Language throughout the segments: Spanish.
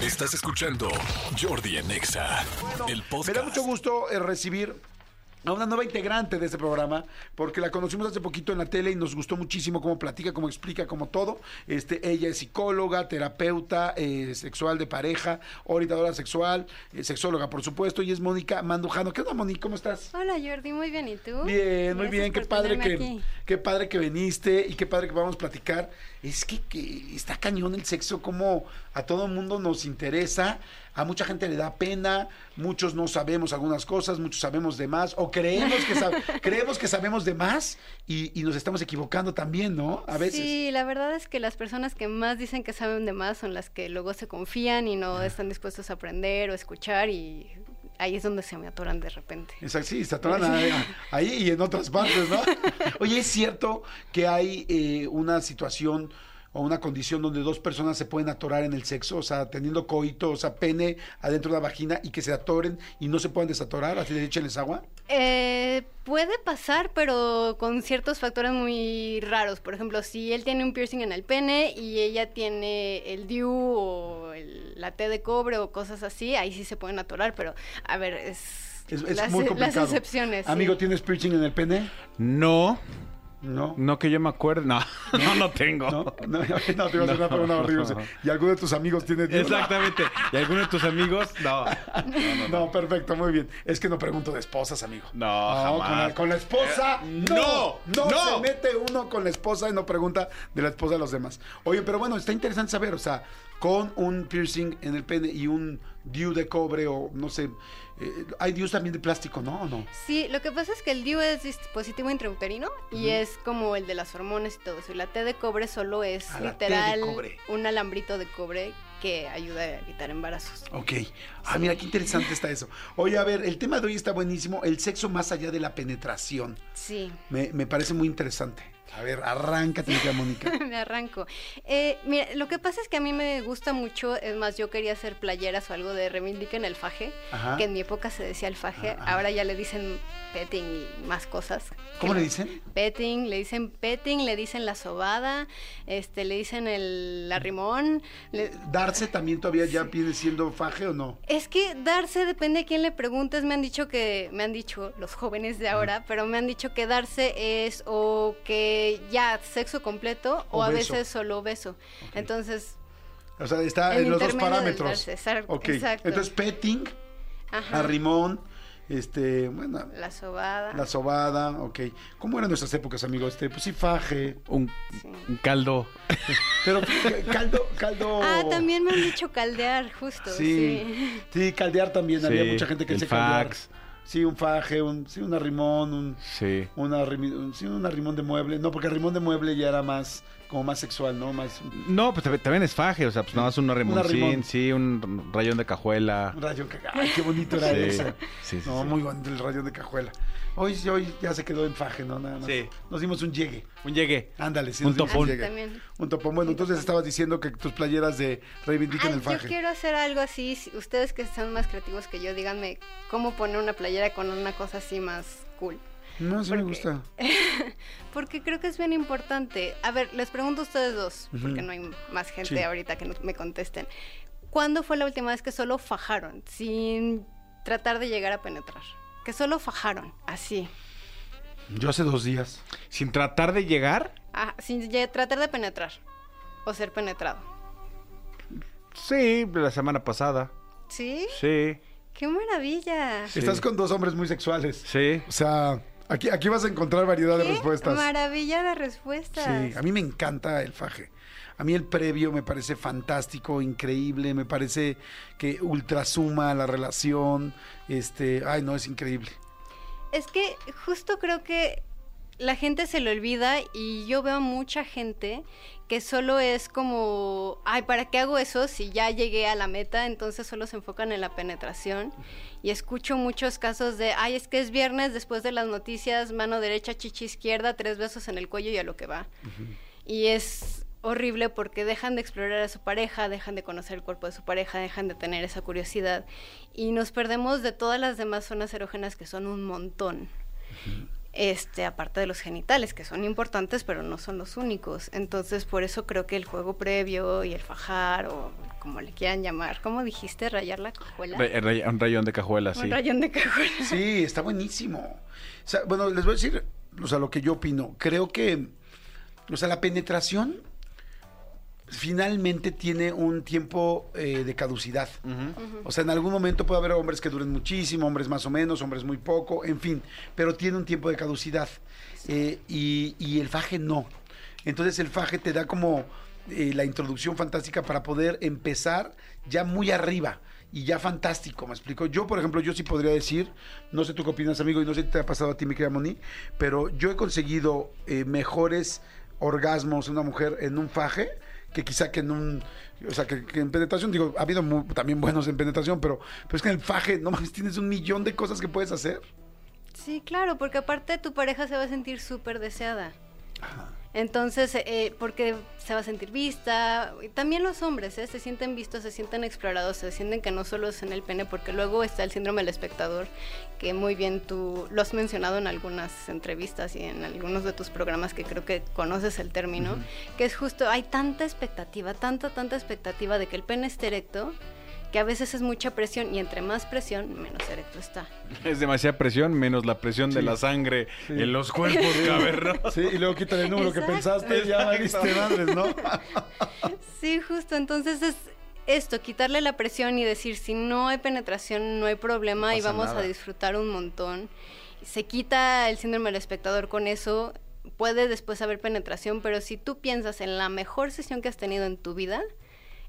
Estás escuchando Jordi en Exa, el podcast. Me da mucho gusto eh, recibir a una nueva integrante de este programa, porque la conocimos hace poquito en la tele y nos gustó muchísimo cómo platica, cómo explica, cómo todo. Este, ella es psicóloga, terapeuta eh, sexual de pareja, orientadora sexual, eh, sexóloga, por supuesto, y es Mónica Mandujano. ¿Qué onda, Mónica? ¿Cómo estás? Hola Jordi, muy bien, ¿y tú? Bien, muy Gracias bien, qué padre que, aquí. qué padre que viniste y qué padre que vamos a platicar. Es que, que está cañón el sexo, como a todo el mundo nos interesa, a mucha gente le da pena, muchos no sabemos algunas cosas, muchos sabemos de más, o creemos que, sab- creemos que sabemos de más y, y nos estamos equivocando también, ¿no? A veces. Sí, la verdad es que las personas que más dicen que saben de más son las que luego se confían y no están dispuestos a aprender o escuchar y ahí es donde se me atoran de repente. Exacto, sí, se atoran ahí, ahí y en otras partes, ¿no? Oye, ¿es cierto que hay eh, una situación o una condición donde dos personas se pueden atorar en el sexo? O sea, teniendo coito, o sea, pene adentro de la vagina y que se atoren y no se puedan desatorar, así de échenles agua. Eh, puede pasar, pero con ciertos factores muy raros. Por ejemplo, si él tiene un piercing en el pene y ella tiene el DIU o el- la T de cobre o cosas así, ahí sí se pueden atorar, pero a ver, es, Es, es las, muy las complicado. excepciones. sí. Amigo, ¿tienes piercing en el pene? No, No. no que yo me acuerde. No, no, no tengo. No, no, no, te iba a hacer una pregunta horrible. ¿Y alguno de tus amigos tiene DIU? Exactamente. ¿Y alguno de tus amigos? No. No, perfecto, muy bien. Es que no pregunto de esposas, amigo. No, Con jamás. la, con la esposa, Eh, no, no, no, no. se mete uno con la esposa y no pregunta de la esposa de los demás. Oye, pero bueno, está interesante saber, o sea, con un piercing en el pene y un DIU de cobre o no sé, eh, hay DIUs también de plástico, ¿no? ¿O no? Sí, lo que pasa es que el DIU es dispositivo intrauterino y es como el de las hormonas y todo eso. Y la T de cobre solo es literal cobre. un alambrito de cobre que ayuda a evitar embarazos. Ok. Ah, mira, qué interesante está eso. Oye, a ver, el tema de hoy está buenísimo, el sexo más allá de la penetración. Sí. Me, me parece muy interesante. A ver, arráncate, mi querida Mónica. me arranco. Eh, mira, lo que pasa es que a mí me gusta mucho, es más, yo quería hacer playeras o algo de reivindiquen el faje, Ajá. que en mi época se decía el faje, Ah, ah. ahora ya le dicen petting y más cosas. ¿Cómo le dicen? Petting, le dicen petting, le dicen la sobada, este, le dicen el arrimón. le- ¿Darse también todavía ya viene siendo faje o no? Es que darse depende a quién le preguntes. Me han dicho que, me han dicho los jóvenes de ahora, pero me han dicho que darse es o que ya sexo completo o, O a beso. veces solo beso. Entonces, O sea, está en los dos parámetros. darse, exacto. Entonces, petting, ajá, arrimón, este, bueno, la sobada. la sobada, ok. ¿Cómo eran nuestras épocas, amigo? Este, pues sí, faje. Un, Sí. un caldo. Pero caldo, caldo. Ah, también me han dicho caldear, justo. Sí, Sí. sí, caldear también. Había mucha gente que el dice caldear. Sí, un faje, un, sí, un arrimón, un, Sí. un, arrimi- un- sí, un arrimón de mueble. No, porque arrimón de mueble ya era más, como más sexual, ¿no? Más No, pues también- es faje, o sea, pues nada más un remoncín, sí, un rayón de cajuela. un rayo que Ay, qué bonito era Sí, eso. sí, sí, No, sí. muy bonito el rayo de cajuela. Hoy, sí, hoy ya se quedó en faje, ¿no? Nada más. Sí. Nos dimos un llegue. Un llegue. Ándale, sí. Un topón. llegue. Ah, también. Un topón. Bueno, entonces estabas diciendo que tus playeras de reivindican Ay, el yo faje. quiero hacer algo así. si- Ustedes que son más creativos que yo, díganme cómo poner una playera con una cosa así más cool. No, sí me gusta. Porque creo que es bien importante. A ver, les pregunto a ustedes dos, porque no hay más gente Sí. ahorita que me contesten. ¿Cuándo fue la última vez que solo fajaron, sin tratar de llegar a penetrar? Que solo fajaron, así. Yo hace dos días. Sin tratar de llegar, Ah, sin tratar de penetrar o ser penetrado. sí, la semana pasada. ¿Sí? Sí, ¡Qué maravilla! Estás con dos hombres muy sexuales. sí. O sea, aquí, aquí vas a encontrar variedad de ¡Qué respuestas. maravilla de respuestas! Sí, a mí me encanta el faje. A mí el previo me parece fantástico, increíble, me parece que ultrasuma la relación. Este, ay, no, es increíble. Es que justo creo que la gente se le olvida y yo veo mucha gente que solo es como, ay, ¿para qué hago eso si ya llegué a la meta? Entonces solo se enfocan en la penetración. Y escucho muchos casos de, ay, es que es viernes después de las noticias, mano derecha, chichi izquierda, tres besos en el cuello y a lo que va. Y es horrible porque dejan de explorar a su pareja, dejan de conocer el cuerpo de su pareja, dejan de tener esa curiosidad y nos perdemos de todas las demás zonas erógenas que son un montón. Este, aparte de los genitales, que son importantes, pero no son los únicos. Entonces, por eso creo que el juego previo y el fajar, o como le quieran llamar, ¿cómo dijiste? ¿Rayar la cajuela? Ray- un rayón de cajuela, sí. Un rayón de cajuela. Sí, está buenísimo. O sea, bueno, les voy a decir, o sea, lo que yo opino. Creo que, o sea, la penetración finalmente tiene un tiempo eh, de caducidad. O sea, en algún momento puede haber hombres que duren muchísimo, hombres más o menos, hombres muy poco, en fin, pero tiene un tiempo de caducidad. Eh, y, y el faje no. Entonces el faje te da como eh, la introducción fantástica para poder empezar ya muy arriba y ya fantástico, me explico. Yo, por ejemplo, yo sí podría decir, no sé tú qué opinas, amigo, y no sé si te ha pasado a ti, mi querida Moni, pero yo he conseguido eh, mejores orgasmos en una mujer en un faje que quizá que en un, o sea, que, que en penetración, digo, ha habido mu- también buenos en penetración, pero, pero es que en el faje, no más, tienes un millón de cosas que puedes hacer. Sí, claro, porque aparte tu pareja se va a sentir súper deseada. Entonces, eh, porque se va a sentir vista, también los hombres, ¿eh? se sienten vistos, se sienten explorados, se sienten que no solo es en el pene, porque luego está el síndrome del espectador, que muy bien tú lo has mencionado en algunas entrevistas y en algunos de tus programas que creo que conoces el término, que es justo, hay tanta expectativa, tanta, tanta expectativa de que el pene esté erecto, que a veces es mucha presión y entre más presión, menos erecto está. Es demasiada presión, menos la presión de la sangre Sí. en los cuerpos cavernosos. Sí, y luego quítale el número que pensaste, ya valiste madres, ¿no? Sí, justo. Entonces es esto, quitarle la presión y decir, si no hay penetración, no hay problema y vamos nada. a disfrutar un montón. Se quita el síndrome del espectador con eso. Puede después haber penetración, pero si tú piensas en la mejor sesión que has tenido en tu vida,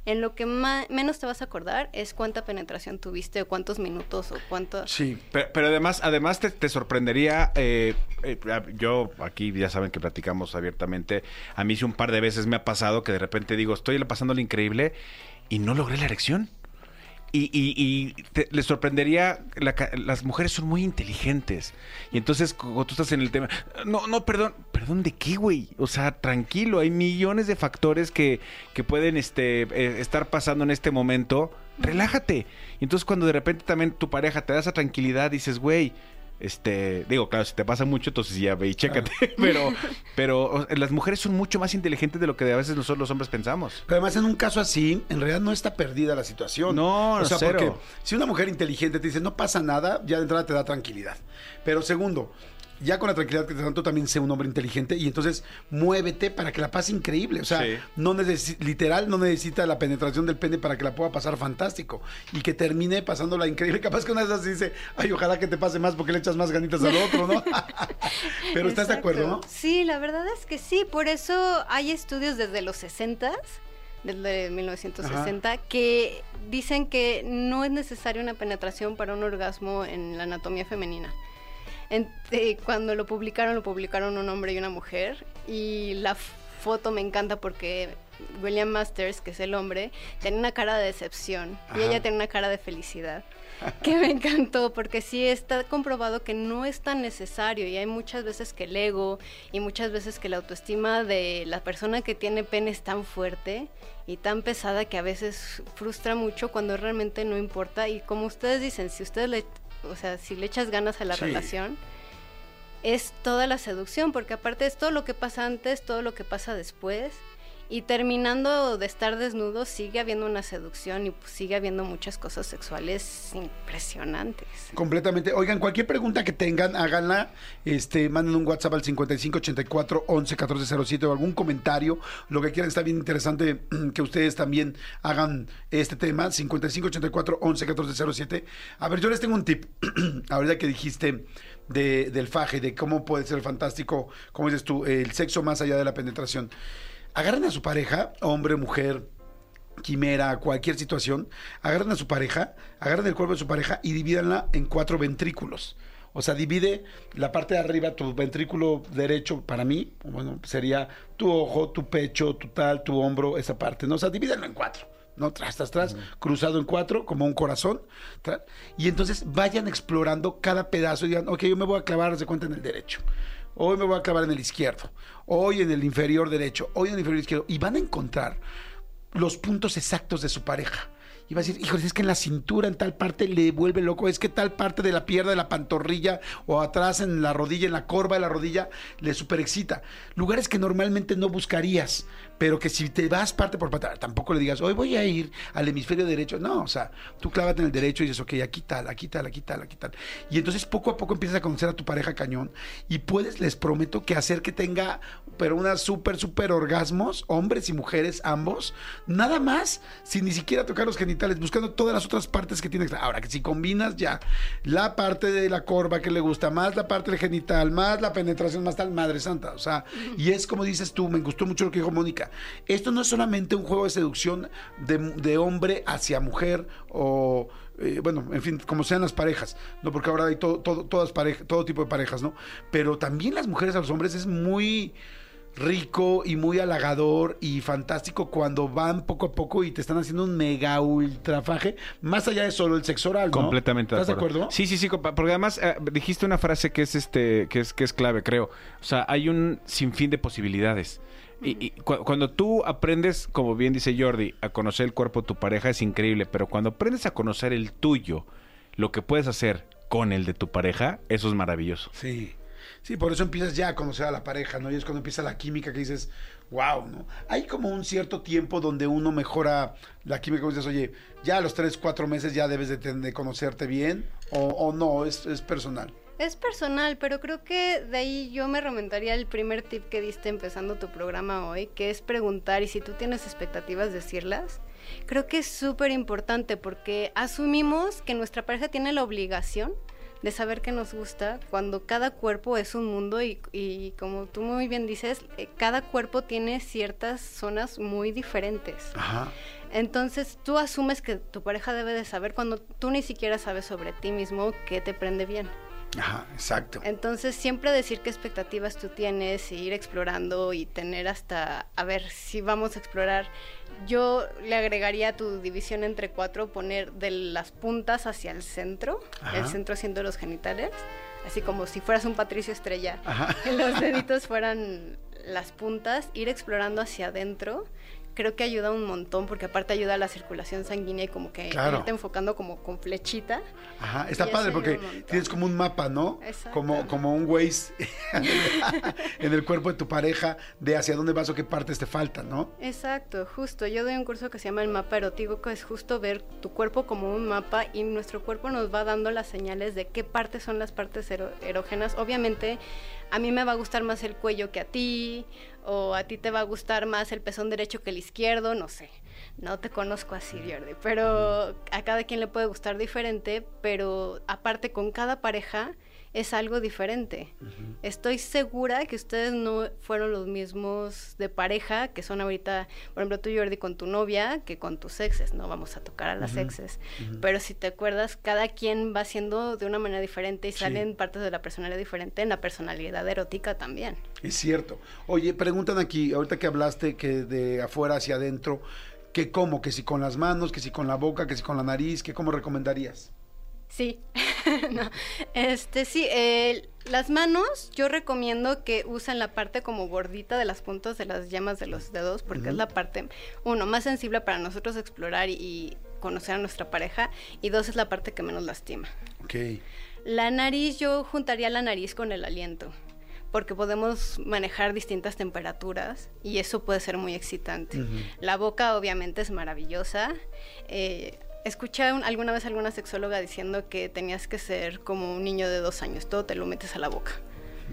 en lo que menos te vas a acordar es cuánta penetración tuviste o cuántos minutos o cuánto... Sí. Pero, pero además, además te, te sorprendería, eh, eh, yo aquí ya saben que platicamos abiertamente, a mí sí un par de veces me ha pasado que de repente digo, estoy pasándolo increíble y no logré la erección. Y, y, y les sorprendería, las mujeres son muy inteligentes. Y entonces, cuando tú estás en el tema, no, no, perdón, perdón, ¿de qué, güey? O sea, tranquilo, hay millones de factores que, que pueden este, eh, estar pasando en este momento. Relájate. Y entonces, cuando de repente también tu pareja te da esa tranquilidad, dices, güey, este, digo, claro, si te pasa mucho, entonces ya ve y chécate. pero, pero las mujeres son mucho más inteligentes de lo que a veces nosotros los hombres pensamos. Pero además, en un caso así, en realidad no está perdida la situación. No, o sea, cero. porque si una mujer inteligente te dice no pasa nada, ya de entrada te da tranquilidad. Pero segundo, ya con la tranquilidad que te dan, tú también sé un hombre inteligente y entonces muévete para que la pase increíble. O sea, Sí. no literal, no necesita la penetración del pene para que la pueda pasar fantástico y que termine pasándola increíble. Capaz que una de esas dice, ay, ojalá que te pase más porque le echas más ganitas al otro, ¿no? Pero estás de acuerdo, ¿no? Sí, la verdad es que sí. Por eso hay estudios desde los 60 desde 1960, que dicen que no es necesaria una penetración para un orgasmo en la anatomía femenina. En- eh, cuando lo publicaron, lo publicaron un hombre y una mujer. Y la foto me encanta porque William Masters, que es el hombre, tiene una cara de decepción y Ajá. ella tiene una cara de felicidad. Que me encantó porque sí está comprobado que no es tan necesario y hay muchas veces que el ego y muchas veces que la autoestima de la persona que tiene pene es tan fuerte y tan pesada que a veces frustra mucho cuando realmente no importa y como ustedes dicen, si ustedes le, o sea, si le echas ganas a la Sí. relación, es toda la seducción, porque aparte es todo lo que pasa antes, todo lo que pasa después. Y terminando de estar desnudo, sigue habiendo una seducción y pues, sigue habiendo muchas cosas sexuales impresionantes. Completamente. Oigan, cualquier pregunta que tengan, háganla. Este, manden un WhatsApp al 5584 11 1407 o algún comentario. Lo que quieran, está bien interesante que ustedes también hagan este tema. 5584 11 1407. A ver, yo les tengo un tip. Ahorita que dijiste de, del faje, de cómo puede ser fantástico, como dices tú, el sexo más allá de la penetración. Agarren a su pareja, hombre, mujer, quimera, cualquier situación, agarren a su pareja, agarren el cuerpo de su pareja y divídanla en cuatro ventrículos. O sea, divide la parte de arriba, tu ventrículo derecho, para mí, bueno, sería tu ojo, tu pecho, tu tal, tu hombro, esa parte, ¿no? O sea, divídanlo en cuatro, ¿no? Tras, tras, tras, cruzado en cuatro, como un corazón. y entonces vayan explorando cada pedazo y digan, ok, yo me voy a clavar, de cuenta, en el derecho. Hoy me voy a clavar en el izquierdo. Hoy en el inferior derecho. Hoy en el inferior izquierdo. Y van a encontrar los puntos exactos de su pareja. Y va a decir, híjole, es que en la cintura, en tal parte le vuelve loco, es que tal parte de la pierna, de la pantorrilla o atrás en la rodilla, en la corva de la rodilla, le super excita. Lugares que normalmente no buscarías, pero que si te vas parte por parte, tampoco le digas, hoy voy a ir al hemisferio derecho. No, o sea, tú clávate en el derecho y dices, ok, aquí tal, aquí tal, aquí tal, aquí tal. Y entonces poco a poco empiezas a conocer a tu pareja cañón y puedes, les prometo, que hacer que tenga, pero unas súper, súper orgasmos, hombres y mujeres, ambos, nada más, sin ni siquiera tocar los genitales, buscando todas las otras partes que tienes. Ahora, que si combinas ya la parte de la corva que le gusta, más la parte del genital, más la penetración, más tal, madre santa. O sea, y es como dices tú, me gustó mucho lo que dijo Mónica. Esto no es solamente un juego de seducción de, de hombre hacia mujer o eh, bueno, en fin, como sean las parejas, ¿no? Porque ahora hay todo, todo, todas pareja, todo tipo de parejas, ¿no? Pero también las mujeres a los hombres es muy rico y muy halagador y fantástico cuando van poco a poco y te están haciendo un mega ultrafaje, más allá de solo el sexo oral, ¿no? Completamente ¿Estás de acuerdo? Sí, sí, sí, porque además eh, dijiste una frase que es este que es que es clave, creo. O sea, hay un sinfín de posibilidades. Y, y cu- cuando tú aprendes, como bien dice Jordi, a conocer el cuerpo de tu pareja es increíble, pero cuando aprendes a conocer el tuyo, lo que puedes hacer con el de tu pareja, eso es maravilloso. Sí. Sí, por eso empiezas ya a conocer a la pareja, ¿no? Y es cuando empieza la química que dices, wow, ¿no? Hay como un cierto tiempo donde uno mejora la química, como dices, oye, ya a los tres, cuatro meses ya debes de, ten- de conocerte bien, o, no, es, personal. Es personal, pero creo que de ahí yo me remontaría al primer tip que diste empezando tu programa hoy, que es preguntar y si tú tienes expectativas, decirlas. Creo que es súper importante porque asumimos que nuestra pareja tiene la obligación de saber qué nos gusta cuando cada cuerpo es un mundo y, y como tú muy bien dices, eh, cada cuerpo tiene ciertas zonas muy diferentes. Ajá. Entonces tú asumes que tu pareja debe de saber cuando tú ni siquiera sabes sobre ti mismo qué te prende bien. Ajá, exacto. Entonces siempre decir qué expectativas tú tienes, e ir explorando y tener hasta, a ver, si vamos a explorar, yo le agregaría a tu división entre cuatro, poner de las puntas hacia el centro, Ajá. el centro siendo los genitales, así como si fueras un Patricio Estrella, Ajá. los deditos fueran las puntas, ir explorando hacia adentro. Creo que ayuda un montón porque aparte ayuda a la circulación sanguínea y como que Claro. irte enfocando como con flechita. Ajá, está padre porque tienes como un mapa, ¿no? Exacto. Como, como un Waze en el cuerpo de tu pareja de hacia dónde vas o qué partes te faltan, ¿no? Exacto, justo. Yo doy un curso que se llama el mapa erótico, que es justo ver tu cuerpo como un mapa y nuestro cuerpo nos va dando las señales de qué partes son las partes ero- erógenas. Obviamente, a mí me va a gustar más el cuello que a ti, o a ti te va a gustar más el pezón derecho que el izquierdo, no sé. No te conozco así, Jordi, pero a cada quien le puede gustar diferente, pero aparte con cada pareja es algo diferente. Estoy segura que ustedes no fueron los mismos de pareja que son ahorita, por ejemplo, tú Jordi con tu novia, que con tus exes, no vamos a tocar a las exes, pero si te acuerdas, cada quien va siendo de una manera diferente y Sí. salen partes de la personalidad diferente en la personalidad erótica también. Es cierto. Oye, preguntan aquí, ahorita que hablaste que de afuera hacia adentro, que cómo, que si con las manos, que si con la boca, que si con la nariz, que cómo recomendarías. Sí, no. Este sí, eh, las manos yo recomiendo que usen la parte como gordita de las puntas de las llamas de los dedos porque es la parte, uno, más sensible para nosotros explorar y, conocer a nuestra pareja y dos, es la parte que menos lastima. Ok. La nariz yo juntaría la nariz con el aliento porque podemos manejar distintas temperaturas y eso puede ser muy excitante. La boca obviamente es maravillosa. Eh, escuché un- alguna vez a alguna sexóloga diciendo que tenías que ser como un niño de dos años, todo te lo metes a la boca.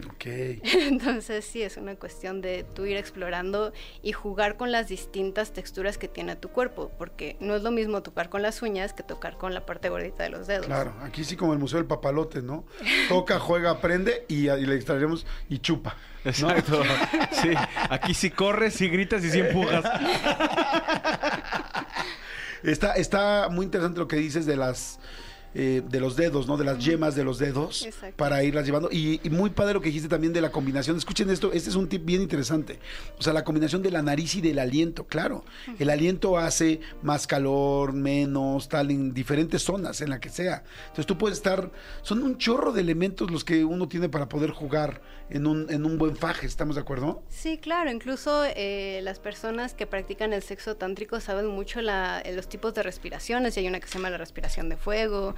Ok. Entonces sí, es una cuestión de tú ir explorando y jugar con las distintas texturas que tiene tu cuerpo, porque no es lo mismo tocar con las uñas que tocar con la parte gordita de los dedos. Claro, aquí sí como el Museo del Papalote, ¿no? Toca, juega, aprende y, y le extraeremos y chupa. ¿no? Exacto. Sí, aquí sí corres, sí gritas y sí empujas. Está, está muy interesante lo que dices de las eh, de los dedos, ¿no? De las yemas de los dedos Exacto. para irlas llevando. Y, y muy padre lo que dijiste también de la combinación. Escuchen esto, este es un tip bien interesante. O sea, la combinación de la nariz y del aliento, claro. El aliento hace más calor, menos, tal, en diferentes zonas, en la que sea. Entonces tú puedes estar, son un chorro de elementos los que uno tiene para poder jugar en un, en un buen faje, ¿estamos de acuerdo? Sí, claro, incluso eh, las personas que practican el sexo tántrico saben mucho la- los tipos de respiraciones, y hay una que se llama la respiración de fuego,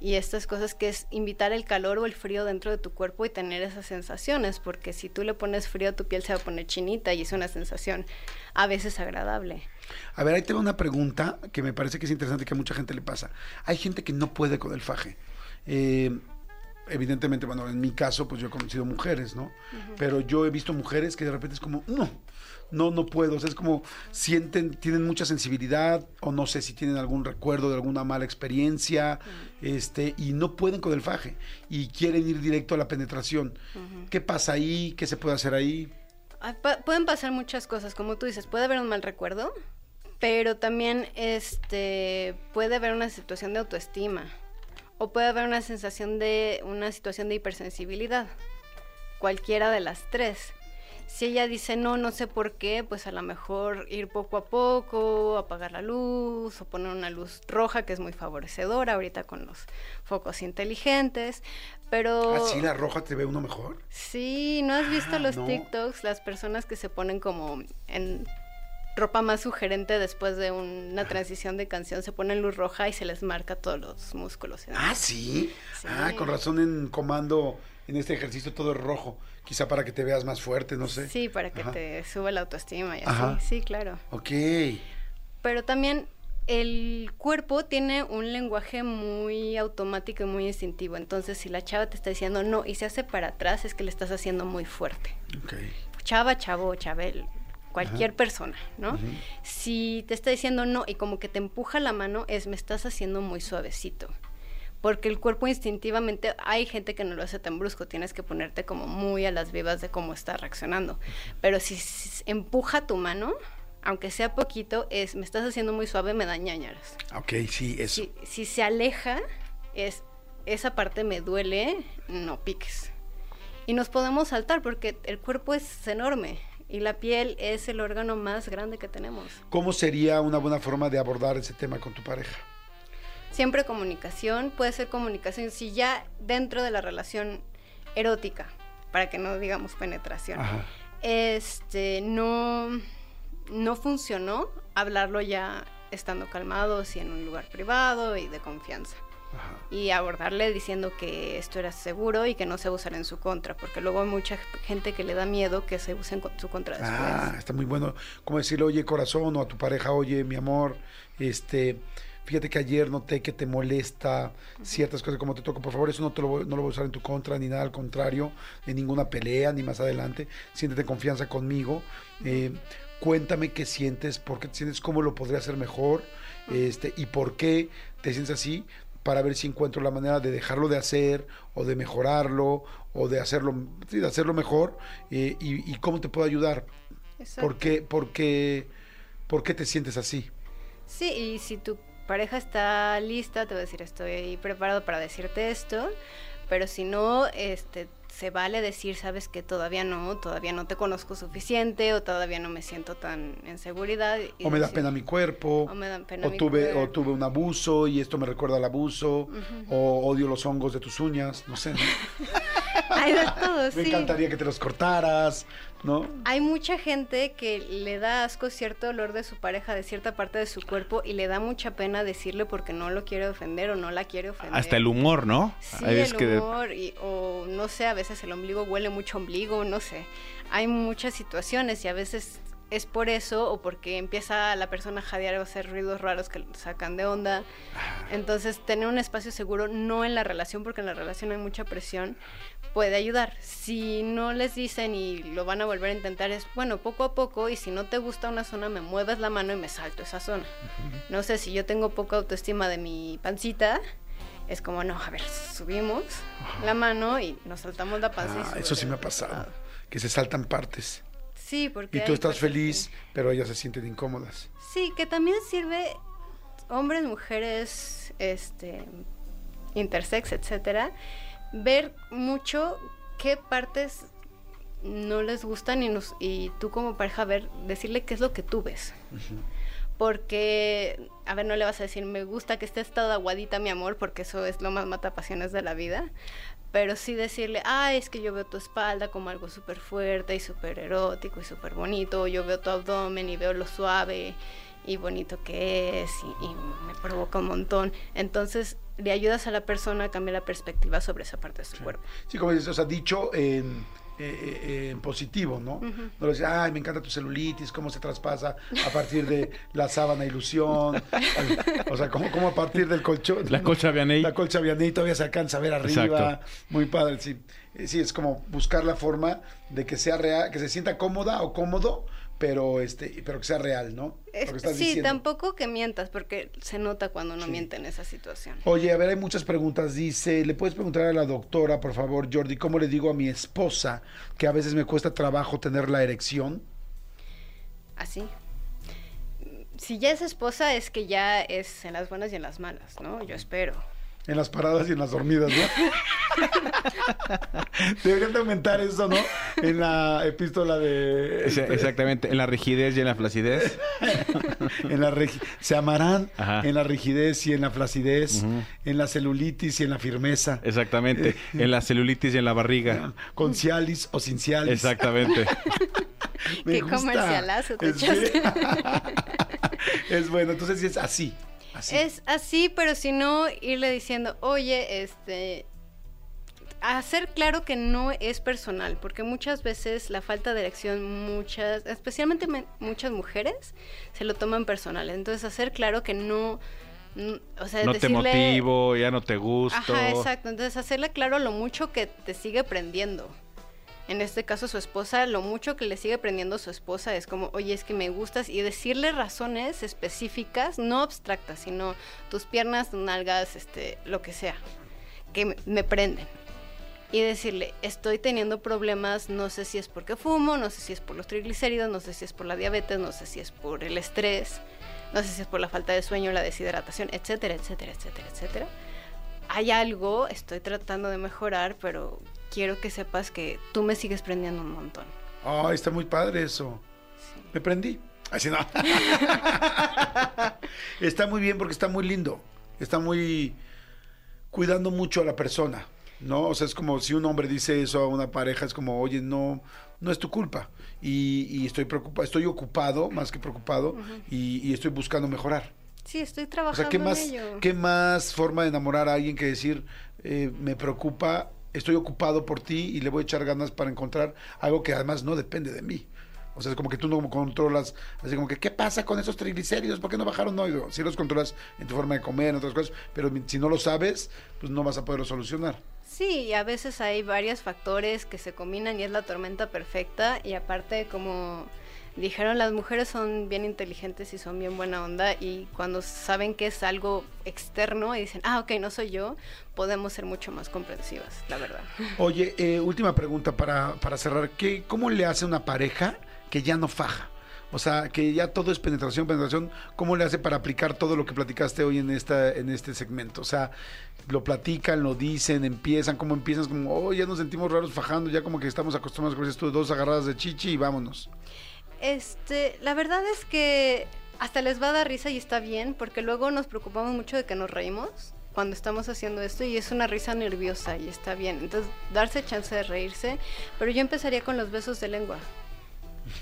y estas cosas que es invitar el calor o el frío dentro de tu cuerpo y tener esas sensaciones, porque si tú le pones frío, tu piel se va a poner chinita y es una sensación a veces agradable. A ver, ahí tengo una pregunta que me parece que es interesante que a mucha gente le pasa. Hay gente que no puede con el faje. Eh, evidentemente, bueno, en mi caso, pues yo he conocido mujeres, ¿no? Pero yo he visto mujeres que de repente es como, no, no, no puedo. O sea, es como sienten, tienen mucha sensibilidad, o no sé si tienen algún recuerdo de alguna mala experiencia, este, y no pueden con el faje, y quieren ir directo a la penetración. ¿Qué pasa ahí? ¿Qué se puede hacer ahí? Ah, pueden pasar muchas cosas, como tú dices, puede haber un mal recuerdo, pero también este puede haber una situación de autoestima o puede haber una sensación de una situación de hipersensibilidad. Cualquiera de las tres. Si ella dice no, no sé por qué, pues a lo mejor ir poco a poco, apagar la luz o poner una luz roja que es muy favorecedora ahorita con los focos inteligentes, pero ¿Así la roja te ve uno mejor? Sí, ¿no has visto Ah, los no. TikToks? Las personas que se ponen como en ropa más sugerente después de una transición de canción, se ponen luz roja y se les marca todos los músculos. Ah, ¿sí? Sí. Ah, con razón en comando, en este ejercicio todo es rojo. Quizá para que te veas más fuerte, no sé. Sí, para que Ajá. te suba la autoestima y Ajá. así. Sí, claro. Ok. Pero también el cuerpo tiene un lenguaje muy automático y muy instintivo. Entonces, si la chava te está diciendo no y se hace para atrás, es que le estás haciendo muy fuerte. Ok. chava, chavo, chabel, cualquier persona, ¿no? Si te está diciendo no y como que te empuja la mano, es me estás haciendo muy suavecito. Porque el cuerpo instintivamente, hay gente que no lo hace tan brusco, tienes que ponerte como muy a las vivas de cómo está reaccionando. Pero si, s- empuja tu mano, aunque sea poquito, es me estás haciendo muy suave, me da ñañaras. Ok, sí, eso. Si, si se aleja, es esa parte me duele, no piques. Y nos podemos saltar porque el cuerpo es enorme y la piel es el órgano más grande que tenemos. ¿Cómo sería una buena forma de abordar ese tema con tu pareja? Siempre comunicación, puede ser comunicación, si ya dentro de la relación erótica, para que no digamos penetración, Ajá. este no, no funcionó, hablarlo ya estando calmados y en un lugar privado y de confianza. Ajá. y abordarle diciendo que esto era seguro y que no se usara en su contra, porque luego hay mucha gente que le da miedo que se use en su contra después. Ah, está muy bueno. Como decirle, oye, corazón, o a tu pareja, oye, mi amor, este, fíjate que ayer noté que te molesta ciertas cosas como te toco. Por favor, eso no, te lo voy, no lo voy a usar en tu contra, ni nada al contrario, en ninguna pelea, ni más adelante. Siéntete en confianza conmigo. Eh, cuéntame qué sientes, por qué te sientes, cómo lo podría hacer mejor, este, y por qué te sientes así para ver si encuentro la manera de dejarlo de hacer o de mejorarlo o de hacerlo, de hacerlo mejor eh, y, y cómo te puedo ayudar. Exacto. ¿Por qué, por, qué, ¿Por qué te sientes así? Sí, y si tu pareja está lista, te va a decir, estoy preparado para decirte esto, pero si no, este, se vale decir, sabes que todavía no, todavía no te conozco suficiente o todavía no me siento tan en seguridad. y O me da decir- pena mi cuerpo, O me da pena o mi tuve, o tuve un abuso y esto me recuerda al abuso, o odio los hongos de tus uñas, no sé. de todo, Me sí. encantaría que te los cortaras, ¿no? Hay mucha gente que le da asco cierto olor de su pareja, de cierta parte de su cuerpo, y le da mucha pena decirle porque no lo quiere ofender o no la quiere ofender. Hasta el humor, ¿no? Sí, el que humor, y- o no sé, a veces el ombligo huele mucho ombligo, no sé. Hay muchas situaciones y a veces es por eso o porque empieza la persona a jadear o a hacer ruidos raros que lo sacan de onda. Entonces, tener un espacio seguro, no en la relación, porque en la relación hay mucha presión, puede ayudar. Si no les dicen y lo van a volver a intentar, es bueno, poco a poco, y si no te gusta una zona, me mueves la mano y me salto esa zona. No sé, si yo tengo poca autoestima de mi pancita, es como, no, a ver, subimos la mano y nos saltamos la y Ah, eso sí me ha pasado, que se saltan partes. Sí, porque... Y tú estás que- feliz, pero ellas se sienten incómodas. Sí, que también sirve hombres, mujeres, este intersex, etcétera, ver mucho qué partes no les gustan y, nos, y tú como pareja ver, decirle qué es lo que tú ves. Porque, a ver, no le vas a decir, me gusta que estés toda aguadita, mi amor, porque eso es lo más mata pasiones de la vida. Pero sí decirle, ah, es que yo veo tu espalda como algo súper fuerte y súper erótico y súper bonito. Yo veo tu abdomen y veo lo suave y bonito que es y, y me provoca un montón. Entonces, le ayudas a la persona a cambiar la perspectiva sobre esa parte de su cuerpo. Sí, como dices, o sea, dicho en, eh, eh, en positivo, ¿no? No le dices, ay, me encanta tu celulitis, cómo se traspasa a partir de la sábana ilusión. o sea, como, como a partir del colchón. La colcha Vianney. La colcha Vianney todavía se alcanza a ver arriba. Exacto. Muy padre, sí. Eh, Sí, es como buscar la forma de que sea real, que se sienta cómoda o cómodo, pero este, pero que sea real, ¿no? Es- sí, diciendo. tampoco que mientas, porque se nota cuando uno Sí. miente en esa situación. Oye, a ver, hay muchas preguntas. Dice, ¿le puedes preguntar a la doctora, por favor, Jordi, cómo le digo a mi esposa que a veces me cuesta trabajo tener la erección? Así. Si ya es esposa, es que ya es en las buenas y en las malas, ¿no? Yo espero. En las paradas y en las dormidas, ¿no? Deberían de aumentar eso, ¿no? En la epístola de... Esa- Exactamente, en la rigidez y en la flacidez. en la regi- se amarán Ajá. en la rigidez y en la flacidez, en la celulitis y en la firmeza, Exactamente, en la celulitis y en la barriga. con cialis o sin cialis. Exactamente. Me Qué gusta. comercialazo te Es- echaste. es bueno, entonces sí es así. Así. Es así, pero si no, irle diciendo, oye, este. Hacer claro que no es personal, porque muchas veces la falta de erección, muchas, especialmente me- muchas mujeres, se lo toman personal. Entonces, hacer claro que no. mm, O sea, No te motivo, ya no te gusto. Ajá, exacto. Entonces, hacerle claro lo mucho que te sigue prendiendo. En este caso, su esposa, lo mucho que le sigue prendiendo su esposa es como, oye, es que me gustas, y decirle razones específicas, no abstractas, sino tus piernas, tus nalgas, este, lo que sea, que me prenden. Y decirle, estoy teniendo problemas, no sé si es porque fumo, no sé si es por los triglicéridos, no sé si es por la diabetes, no sé si es por el estrés, no sé si es por la falta de sueño, la deshidratación, etcétera, etcétera, etcétera, etcétera hay algo, estoy tratando de mejorar, pero quiero que sepas que tú me sigues prendiendo un montón. Ay, está muy padre eso. Me prendí. Así no. está muy bien porque está muy lindo. Está muy cuidando mucho a la persona, ¿no? O sea, es como si un hombre dice eso a una pareja, es como, oye, no, no es tu culpa. Y, y estoy preocupado, estoy ocupado, más que preocupado, y, y estoy buscando mejorar. Sí, estoy O trabajando sea, ¿qué más, ello. ¿qué más forma de enamorar a alguien que decir, eh, me preocupa, estoy ocupado por ti y le voy a echar ganas para encontrar algo que además no depende de mí? O sea, es como que tú no controlas, así como que, ¿qué pasa con esos triglicéridos? ¿Por qué no bajaron? No, sí los controlas en tu forma de comer, en otras cosas, pero si no lo sabes, pues no vas a poderlo solucionar. Sí, y a veces hay varios factores que se combinan y es la tormenta perfecta. Y aparte, como dijeron, las mujeres son bien inteligentes y son bien buena onda. Y cuando saben que es algo externo y dicen, ah, ok, no soy yo, podemos ser mucho más comprensivas, la verdad. Oye, eh, última pregunta para, para cerrar. ¿Qué, ¿Cómo le hace una pareja que ya no faja? O sea, que ya todo es penetración, penetración. ¿Cómo le hace para aplicar todo lo que platicaste hoy en esta en este segmento? O sea, lo platican, lo dicen, empiezan, ¿cómo empiezan? Como, oh, ya nos sentimos raros fajando, ya como que estamos acostumbrados, como dices tú, dos agarradas de chichi y vámonos. Este, la verdad es que hasta les va a dar risa y está bien, porque luego nos preocupamos mucho de que nos reímos cuando estamos haciendo esto y es una risa nerviosa y está bien. Entonces, darse chance de reírse, pero yo empezaría con los besos de lengua.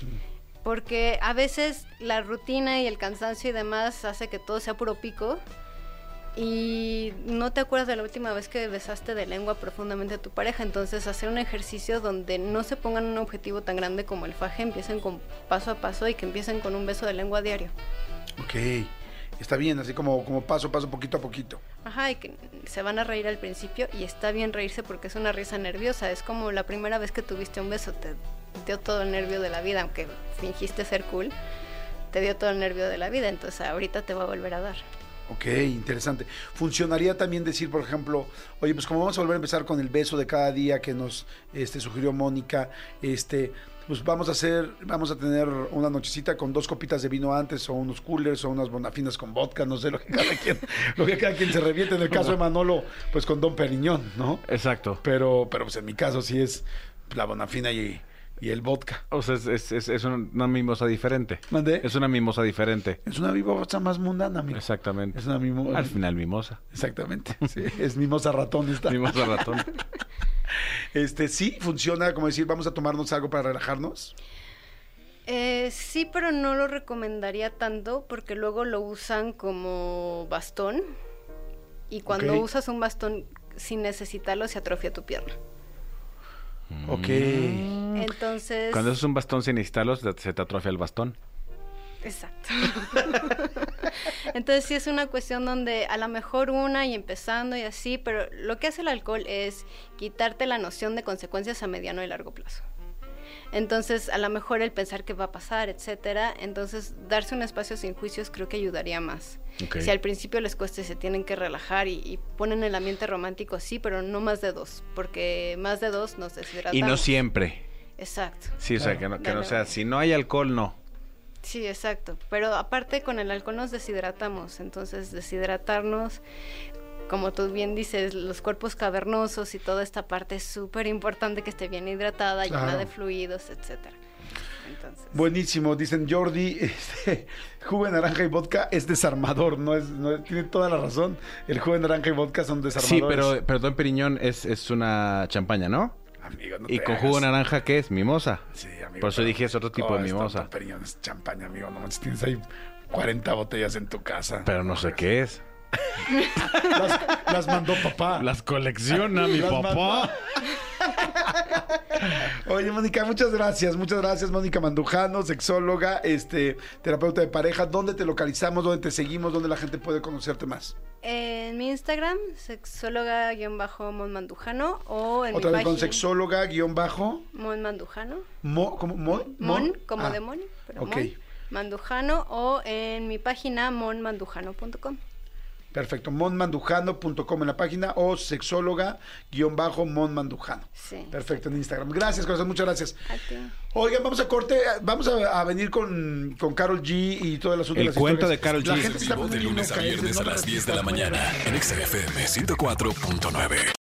Porque a veces la rutina y el cansancio y demás hace que todo sea puro pico y no te acuerdas de la última vez que besaste de lengua profundamente a tu pareja. Entonces, hacer un ejercicio donde no se pongan un objetivo tan grande como el faje, empiecen con paso a paso y que empiecen con un beso de lengua diario. Ok, está bien, así como, como paso a paso, poquito a poquito. Ajá, y que se van a reír al principio y está bien reírse porque es una risa nerviosa. Es como la primera vez que tuviste un beso, te dio todo el nervio de la vida, aunque fingiste ser cool, te dio todo el nervio de la vida. Entonces, ahorita te va a volver a dar. Ok, interesante. Funcionaría también decir, por ejemplo, oye, pues como vamos a volver a empezar con el beso de cada día que nos este, sugirió Mónica, este, pues vamos a hacer, vamos a tener una nochecita con dos copitas de vino antes, o unos coolers, o unas bonafinas con vodka, no sé lo que cada quien, lo que cada quien se reviente. En el caso de Manolo, pues con Don Periñón, ¿no? Exacto. Pero, pero pues en mi caso sí es la bonafina y, y el vodka. O sea, es, es- es- es una mimosa diferente. ¿Mandé? Es una mimosa diferente. Es una mimosa más mundana, amigo. Exactamente. Es una mimosa. Al final mimosa. Exactamente. Sí, es mimosa ratón esta. Mimosa ratón. Este, sí, funciona, como decir, vamos a tomarnos algo para relajarnos. Eh, sí, pero no lo recomendaría tanto porque luego lo usan como bastón. Y cuando usas un bastón sin necesitarlo, se atrofia tu pierna. Ok. Entonces. Cuando es un bastón sin necesitarlo, se te atrofia el bastón. Exacto. Entonces sí es una cuestión donde a lo mejor una y empezando y así, pero lo que hace el alcohol es quitarte la noción de consecuencias a mediano y largo plazo. Entonces, a lo mejor el pensar qué va a pasar, etcétera, entonces darse un espacio sin juicios creo que ayudaría más. Si al principio les cuesta y se tienen que relajar y, y ponen el ambiente romántico, sí, pero no más de dos, porque más de dos nos deshidratamos. Y no siempre. Exacto. Sí, o sea, que no, que no Dale, sea, si no hay alcohol, no. Sí, exacto. Pero aparte con el alcohol nos deshidratamos, entonces deshidratarnos, como tú bien dices, los cuerpos cavernosos y toda esta parte es súper importante que esté bien hidratada, llena de fluidos, etcétera. Entonces, Buenísimo, dicen Jordi, este, jugo de naranja y vodka es desarmador, no es, no- tiene toda la razón. El jugo de naranja y vodka son Sí, desarmadores. pero, pero Don Periñón es, es una champaña, ¿no? Amigo, no y te con hagas. jugo de naranja, ¿qué es? Mimosa. Sí, amigo. Por eso pero- dije es otro tipo de Oh, mimosa. Periñón es champaña, amigo. No manches, tienes ahí 40 botellas en tu casa. Pero no sé qué es. Las, las mandó papá. Las colecciona mi Las papá. Oye, Mónica, muchas gracias. Muchas gracias, Mónica Mandujano, sexóloga, este, terapeuta de pareja. ¿Dónde te localizamos? ¿Dónde te seguimos? ¿Dónde la gente puede conocerte más? en mi Instagram, sexóloga-monmandujano o en Otra mi vez con página sexóloga, guion bajo. monmandujano, Mo, ¿Cómo? Mon, mon como Ah, demonio, pero ok. mon, mandujano o en mi página monmandujano.com. Perfecto. Monmandujano.com en la página o sexóloga, guion bajo, monmandujano. Sí. Perfecto, en Instagram. Gracias, corazón. Muchas gracias. A ti. Oigan, vamos a corte. Vamos a, a venir con, con Carol G y todo el asunto El de las cuento historias. de Karol La G. gente está Vivo de lunes a viernes a las 10 de la mañana en XFM 104.9.